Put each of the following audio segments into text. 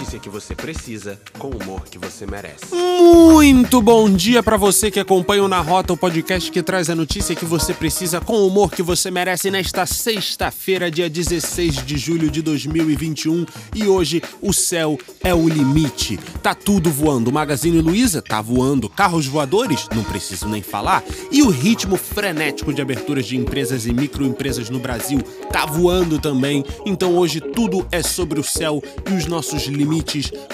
notícia que você precisa com o humor que você merece. Muito bom dia para você que acompanha o Na Rota, o podcast que traz a notícia que você precisa com o humor que você merece nesta sexta-feira, dia 16 de julho de 2021. E hoje o céu é o limite. Tá tudo voando. O Magazine Luiza tá voando. Carros voadores, não preciso nem falar. E o ritmo frenético de aberturas de empresas e microempresas no Brasil tá voando também. Então hoje tudo é sobre o céu e os nossos limites.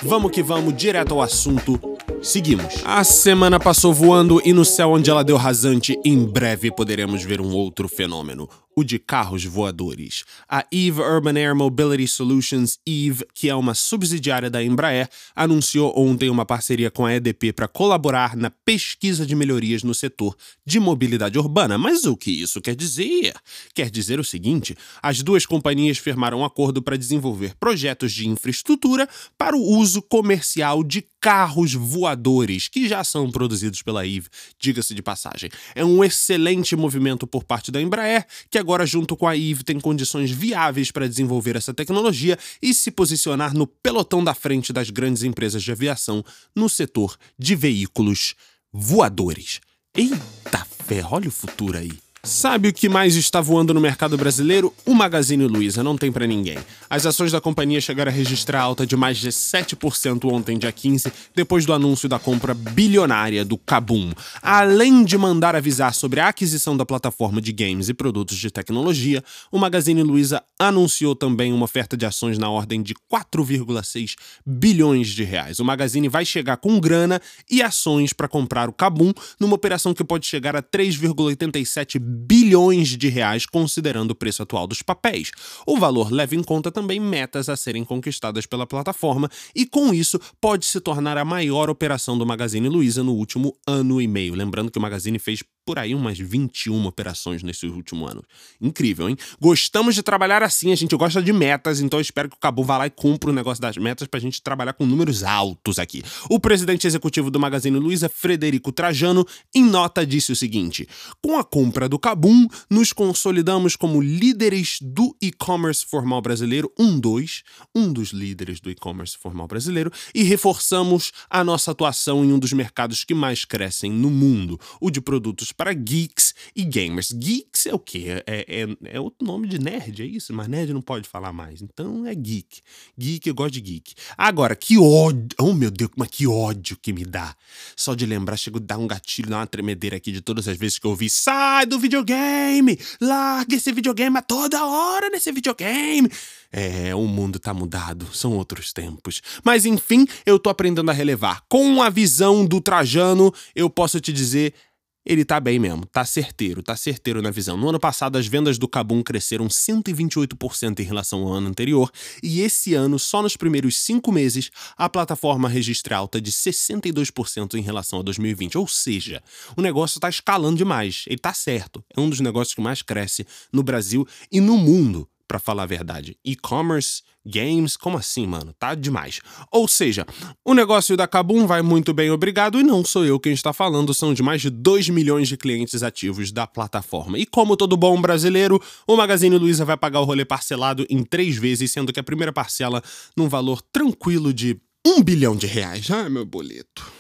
Vamos que vamos, direto ao assunto. Seguimos. A semana passou voando e no céu onde ela deu rasante, em breve poderemos ver um outro fenômeno o de carros voadores. A Eve Urban Air Mobility Solutions, Eve, que é uma subsidiária da Embraer, anunciou ontem uma parceria com a EDP para colaborar na pesquisa de melhorias no setor de mobilidade urbana. Mas o que isso quer dizer? Quer dizer o seguinte: as duas companhias firmaram um acordo para desenvolver projetos de infraestrutura para o uso comercial de carros voadores, que já são produzidos pela Eve, diga-se de passagem. É um excelente movimento por parte da Embraer, que agora, junto com a Eve, tem condições viáveis para desenvolver essa tecnologia e se posicionar no pelotão da frente das grandes empresas de aviação no setor de veículos voadores. Eita fé, olha o futuro aí. Sabe o que mais está voando no mercado brasileiro? O Magazine Luiza, não tem para ninguém. As ações da companhia chegaram a registrar alta de mais de 7% ontem, dia 15, depois do anúncio da compra bilionária do Kabum. Além de mandar avisar sobre a aquisição da plataforma de games e produtos de tecnologia, o Magazine Luiza anunciou também uma oferta de ações na ordem de 4,6 bilhões de reais. O Magazine vai chegar com grana e ações para comprar o Kabum numa operação que pode chegar a 3,87 bilhões de reais, considerando o preço atual dos papéis. O valor leva em conta também metas a serem conquistadas pela plataforma e, com isso, pode se tornar a maior operação do Magazine Luiza no último ano e meio. Lembrando que o Magazine fez por aí umas 21 operações nesse último ano. Incrível, hein? Gostamos de trabalhar assim, a gente gosta de metas, então espero que o Cabo vá lá e cumpra o negócio das metas pra gente trabalhar com números altos aqui. O presidente executivo do Magazine Luiza, Frederico Trajano, em nota disse o seguinte: Com a compra do Cabum, nos consolidamos como líderes do e-commerce formal brasileiro, um dois, um dos líderes do e-commerce formal brasileiro, e reforçamos a nossa atuação em um dos mercados que mais crescem no mundo, o de produtos para geeks e gamers. Geeks é o quê? É, é, é outro nome de nerd, é isso? Mas nerd não pode falar mais. Então é geek. Geek, eu gosto de geek. Agora, que ódio. Oh, meu Deus, mas que ódio que me dá. Só de lembrar, chego a dar um gatilho, dar uma tremedeira aqui de todas as vezes que eu ouvi. Sai do videogame! Larga esse videogame a toda hora nesse videogame! É, o mundo tá mudado, são outros tempos. Mas enfim, eu tô aprendendo a relevar. Com a visão do Trajano, eu posso te dizer ele tá bem mesmo, tá certeiro, tá certeiro na visão. No ano passado, as vendas do Kabum cresceram 128% em relação ao ano anterior, e esse ano, só nos primeiros cinco meses, a plataforma registra alta de 62% em relação a 2020. Ou seja, o negócio tá escalando demais. Ele tá certo. É um dos negócios que mais cresce no Brasil e no mundo para falar a verdade. E-commerce, games, como assim, mano? Tá demais. Ou seja, o negócio da Kabum vai muito bem, obrigado, e não sou eu quem está falando, são de mais de 2 milhões de clientes ativos da plataforma. E como todo bom brasileiro, o Magazine Luiza vai pagar o rolê parcelado em três vezes, sendo que a primeira parcela num valor tranquilo de um bilhão de reais. Ah, meu boleto.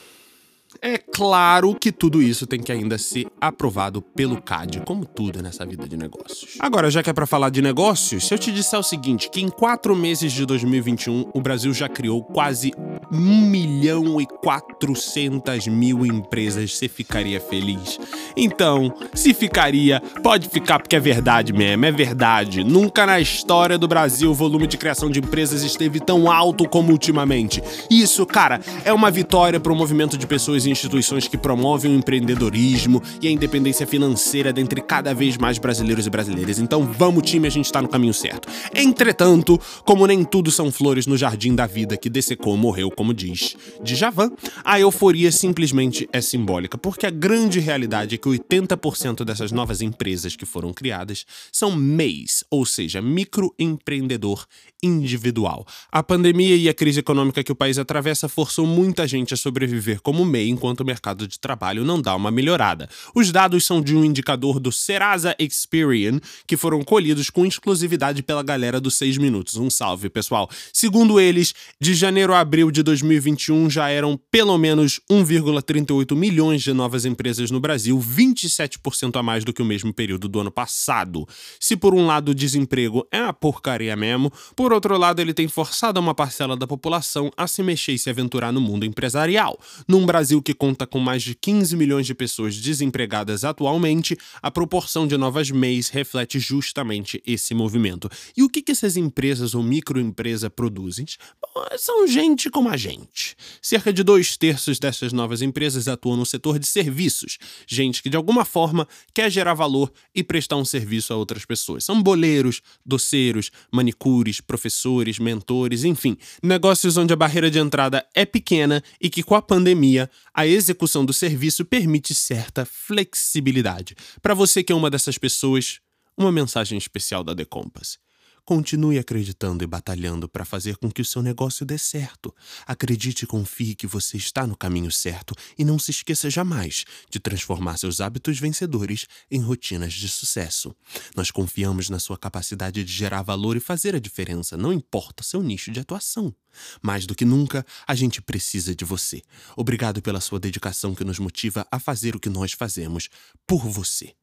É claro que tudo isso tem que ainda ser aprovado pelo CAD, como tudo nessa vida de negócios. Agora, já que é para falar de negócios, se eu te disser o seguinte, que em quatro meses de 2021 o Brasil já criou quase 1 milhão e 400 mil empresas, você ficaria feliz? Então, se ficaria, pode ficar porque é verdade mesmo, é verdade. Nunca na história do Brasil o volume de criação de empresas esteve tão alto como ultimamente. Isso, cara, é uma vitória para o movimento de pessoas instituições que promovem o empreendedorismo e a independência financeira dentre cada vez mais brasileiros e brasileiras. Então, vamos, time, a gente está no caminho certo. Entretanto, como nem tudo são flores no jardim da vida que dessecou morreu como diz Djavan, a euforia simplesmente é simbólica, porque a grande realidade é que 80% dessas novas empresas que foram criadas são MEIs, ou seja, microempreendedor individual. A pandemia e a crise econômica que o país atravessa forçou muita gente a sobreviver como MEI enquanto o mercado de trabalho não dá uma melhorada. Os dados são de um indicador do Serasa Experian, que foram colhidos com exclusividade pela galera dos 6 minutos. Um salve, pessoal. Segundo eles, de janeiro a abril de 2021 já eram pelo menos 1,38 milhões de novas empresas no Brasil, 27% a mais do que o mesmo período do ano passado. Se por um lado o desemprego é uma porcaria mesmo, por outro lado ele tem forçado uma parcela da população a se mexer e se aventurar no mundo empresarial. Num Brasil que conta com mais de 15 milhões de pessoas desempregadas atualmente, a proporção de novas MEIs reflete justamente esse movimento. E o que, essas empresas ou microempresas produzem? Bom, são gente como a gente. Cerca de dois terços dessas novas empresas atuam no setor de serviços, gente que de alguma forma quer gerar valor e prestar um serviço a outras pessoas. São boleiros, doceiros, manicures, professores, mentores, enfim, negócios onde a barreira de entrada é pequena e que com a pandemia a execução do serviço permite certa flexibilidade. Para você que é uma dessas pessoas, uma mensagem especial da The Compass. Continue acreditando e batalhando para fazer com que o seu negócio dê certo. Acredite e confie que você está no caminho certo e não se esqueça jamais de transformar seus hábitos vencedores em rotinas de sucesso. Nós confiamos na sua capacidade de gerar valor e fazer a diferença, não importa seu nicho de atuação. Mais do que nunca, a gente precisa de você. Obrigado pela sua dedicação que nos motiva a fazer o que nós fazemos por você.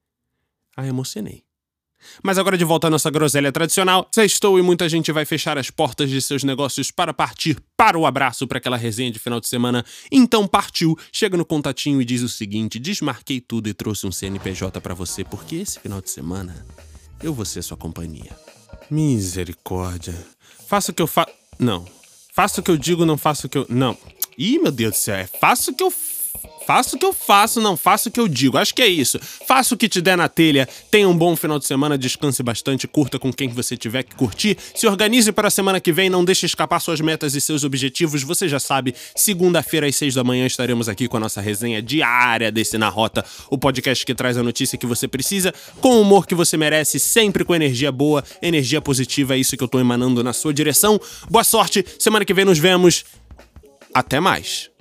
Ah, emocionei. Mas agora de volta à nossa groselha tradicional, sextou e muita gente vai fechar as portas de seus negócios para partir para o abraço para aquela resenha de final de semana. Então partiu, chega no contatinho e diz o seguinte: desmarquei tudo e trouxe um CNPJ para você, porque esse final de semana eu vou ser sua companhia. Misericórdia. Faça o que eu faço. Não. Faça o que eu digo, não faça o que eu. Não. Ih, meu Deus do céu, é faça o que eu Faço o que eu faço, não faço o que eu digo. Acho que é isso. Faça o que te der na telha. Tenha um bom final de semana, descanse bastante, curta com quem você tiver que curtir. Se organize para a semana que vem, não deixe escapar suas metas e seus objetivos. Você já sabe, segunda-feira às seis da manhã estaremos aqui com a nossa resenha diária desse Na Rota, o podcast que traz a notícia que você precisa, com o humor que você merece, sempre com energia boa, energia positiva. É isso que eu tô emanando na sua direção. Boa sorte. Semana que vem nos vemos. Até mais.